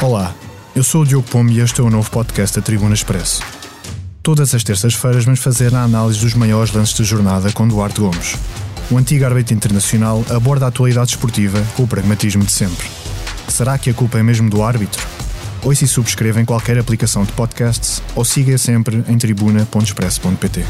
Olá, eu sou o Diogo Pombo e este é o novo podcast da Tribuna Expresso. Todas as terças-feiras vamos fazer a análise dos maiores lances da jornada com Duarte Gomes. O antigo árbitro internacional aborda a atualidade esportiva com o pragmatismo de sempre. Será que a culpa é mesmo do árbitro? Ou se subscreva em qualquer aplicação de podcasts ou siga sempre em tribuna.expresso.pt.